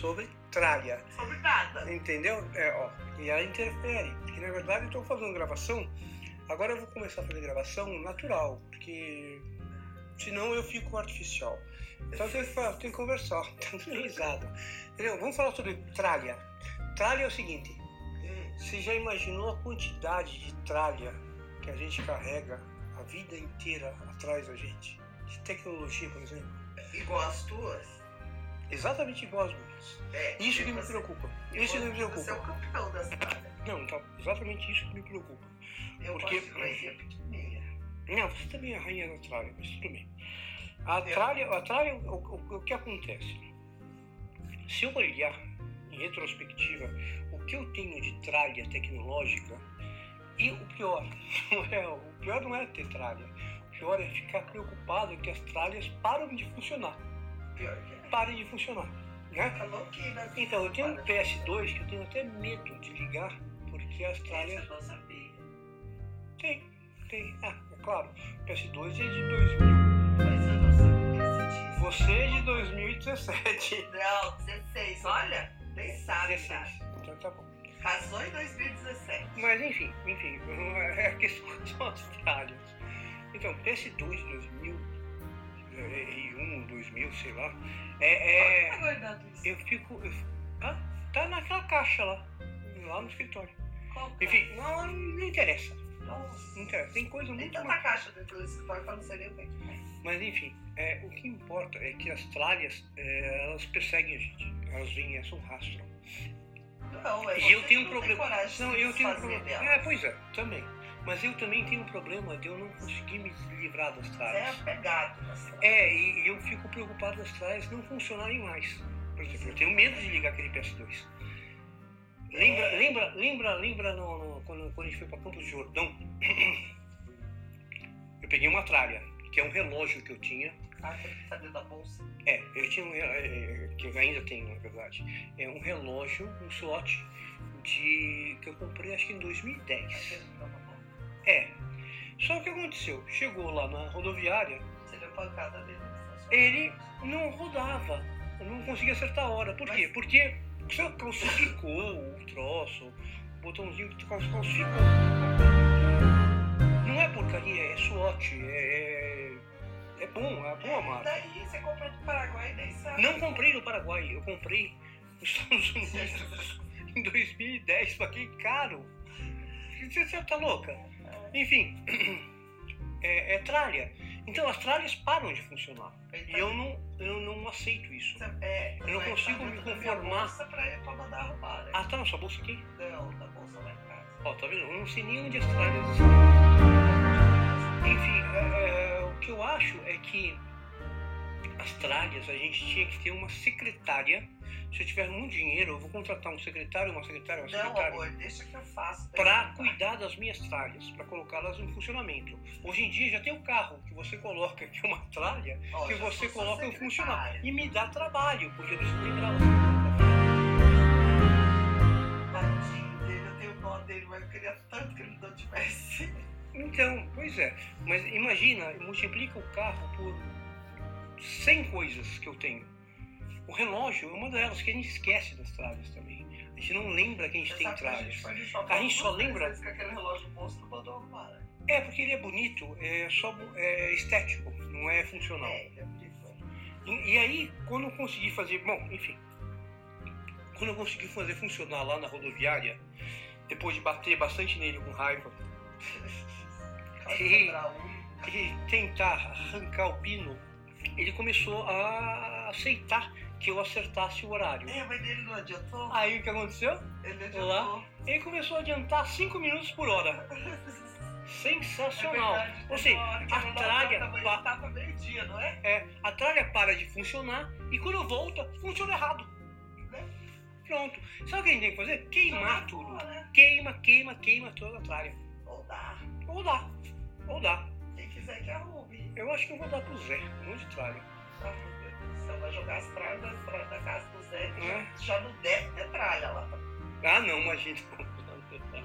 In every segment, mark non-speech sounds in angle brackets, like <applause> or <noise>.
sobre tralha. Sobre nada. Entendeu? É, ó, e ela interfere. Porque na verdade eu estou fazendo gravação. Agora eu vou começar a fazer gravação natural, porque senão eu fico artificial. Então tenho que, falar, tenho que conversar, <laughs> tenho que risada. Entendeu? Vamos falar sobre tralha. Tralha é o seguinte: você já imaginou a quantidade de tralha que a gente carrega a vida inteira atrás da gente? De tecnologia, por exemplo? igual as tuas. Exatamente igual às minhas. É, Isso que me assim, preocupa. Isso que me Você é o preocupa. campeão das tralhas. Não, tá, exatamente isso que me preocupa. Eu Porque- gosto de pequenininha. Não, você também é a rainha da tralha, mas tudo bem. A tralha, a tralha o, o- o que acontece? Se eu olhar em retrospectiva o que eu tenho de tralha tecnológica, e o pior, <laughs> não é, o pior não é ter tralha. O pior é ficar preocupado que as tralhas param de funcionar. Parem de funcionar. Né? Que né? Então, eu tenho um Para. PS2 que eu tenho até medo de ligar, porque as tralhas. Tem, tem. Ah, é claro, o PS2 é de 2000. Mas eu não sabia esse disso. Você é de 2017. Não, 16. Olha, nem sabe, 16. cara. Então tá bom. Casou em 2017. Mas enfim, enfim, <laughs> é a questão são as tralhas. Então, PS2 de 2001, 2000, sei lá, é. é Tá guardado isso. eu fico. Eu, ah, tá naquela caixa lá, lá no escritório. Qual é? Enfim, não, não interessa. Nossa. Não interessa. Tem coisa Tem muito tanta mais. caixa dentro desse escritório que eu não sei nem o que é. Mas enfim, é, o que importa é que as tralhas, é, elas perseguem a gente. Elas vêm, elas são rastro. Não, é E eu tenho um tem problema. Não, eu tenho um problema. É, pois é, também. Mas eu também tenho um problema de eu não conseguir me livrar das Você é tralhas. apegado nessa. É, e, e eu fico preocupado das tralhas não funcionarem mais. Por exemplo, eu tenho medo de ligar aquele PS2. Lembra, É. lembra, lembra, lembra no, no- quando, quando a gente foi para Campos de Jordão? Eu peguei uma tralha, que é um relógio que eu tinha. Ah, saber da bolsa. É, eu tinha um, re- é, que eu ainda tenho, na verdade. É um relógio, um slot de que eu comprei acho que em 2010. É. Só que o que aconteceu? Chegou lá na rodoviária, Você deu pancada dele. ele não rodava. Não conseguia acertar a hora. Por quê? Mas- Porque você calcificou o troço, o botãozinho que cal- calcificou. Não é porcaria, é SWOT, é, é bom, é boa É, marca. daí você comprou do Paraguai e nem sabe. Não comprei no Paraguai, eu comprei nos Estados <laughs> Unidos em 2010, paguei caro. Você, você tá louca? Enfim, é, é tralha. Então as tralhas param de funcionar. E eu não, eu não aceito isso. É, Eu não consigo me conformar. bolsa Pra, pra mandar arrumar, né? Ah, tá na sua bolsa aqui? Não, da bolsa lá em casa. Ó, tá vendo? Eu não sei nem onde as tralhas estão. Enfim, é, é, o que eu acho é que as tralhas, a gente tinha que ter uma secretária. Se eu tiver muito dinheiro, eu vou contratar um secretário, uma secretária, uma Não, secretária. amor, deixa que eu faço. para cuidar das minhas tralhas, para colocá-las em funcionamento. Hoje em dia já tem o carro que você coloca que é uma tralha que você coloca em funcionar secretária. e me dá trabalho, porque eu preciso lembrar. Tadinho dele, eu tenho dó dele, mas eu queria tanto que ele não tivesse. Então, pois é, mas imagina, multiplica o carro por 100 coisas que eu tenho. O relógio é uma delas que a gente esquece das tralhas também. A gente não lembra que a gente tem que a gente shopping A gente só lembra- Com aquele relógio bolso, arrumar, né? É porque ele é bonito, é só é estético, não é funcional. É, é? E, e aí, quando eu consegui fazer. Bom, enfim. Quando eu consegui fazer funcionar lá na rodoviária, depois de bater bastante nele com raiva <laughs> unha. e tentar arrancar o pino, ele começou a aceitar que eu acertasse o horário. É, mas ele não adiantou? Aí o que aconteceu? Ele Lá. adiantou. Ele começou a adiantar 5 minutos por hora. <laughs> Sensacional. É verdade, Ou seja, a tralha pa- ele tava meio-dia, não é? É, a tralha para de funcionar e quando volta, funciona errado. Né? Pronto. Sabe o que a gente tem que fazer? Queimar tudo. fora, né? Queima, queima, queima toda a tralha. Ou dá. Ou dá. Ou dá. Quem quiser que arrume. Eu acho que eu vou dar pro Zé. Um monte de tralha. Ah, meu Deus do céu, vai jogar as tralhas da, casa do Zé. É. Já, não deve ter tralha lá. Ah, não, imagina. <laughs>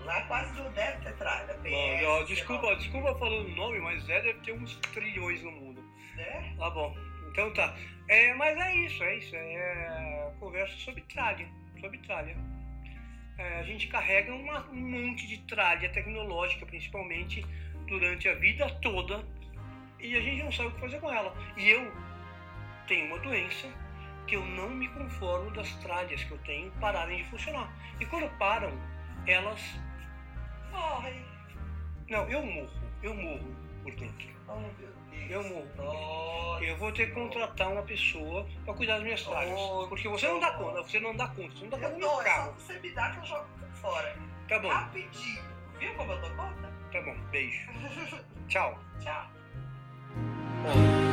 Lá quase não deve ter tralha. Bom, PS, ó, desculpa, desculpa falando o nome, mas Zé deve ter uns trilhões no mundo. Né? Tá bom. Então tá. É, mas é isso, é isso. É conversa sobre tralha. Sobre tralha. É, a gente carrega uma, um monte de tralha tecnológica, principalmente, durante a vida toda, e a gente não sabe o que fazer com ela. E eu tenho uma doença que eu não me conformo das tralhas que eu tenho pararem de funcionar. E quando param, elas Morre. Não, eu morro. Eu morro por dentro. Oh. Eu morro. Eu vou ter que contratar uma pessoa para cuidar das minhas tralhas. Oh, porque você não dá conta, você não dá conta, você não dá conta do meu é carro. você me dá que eu jogo fora. Tá bom, Rapidinho. Viu como eu dou conta? tá bom. Beijo. <laughs> Tchau. Tchau. Ó,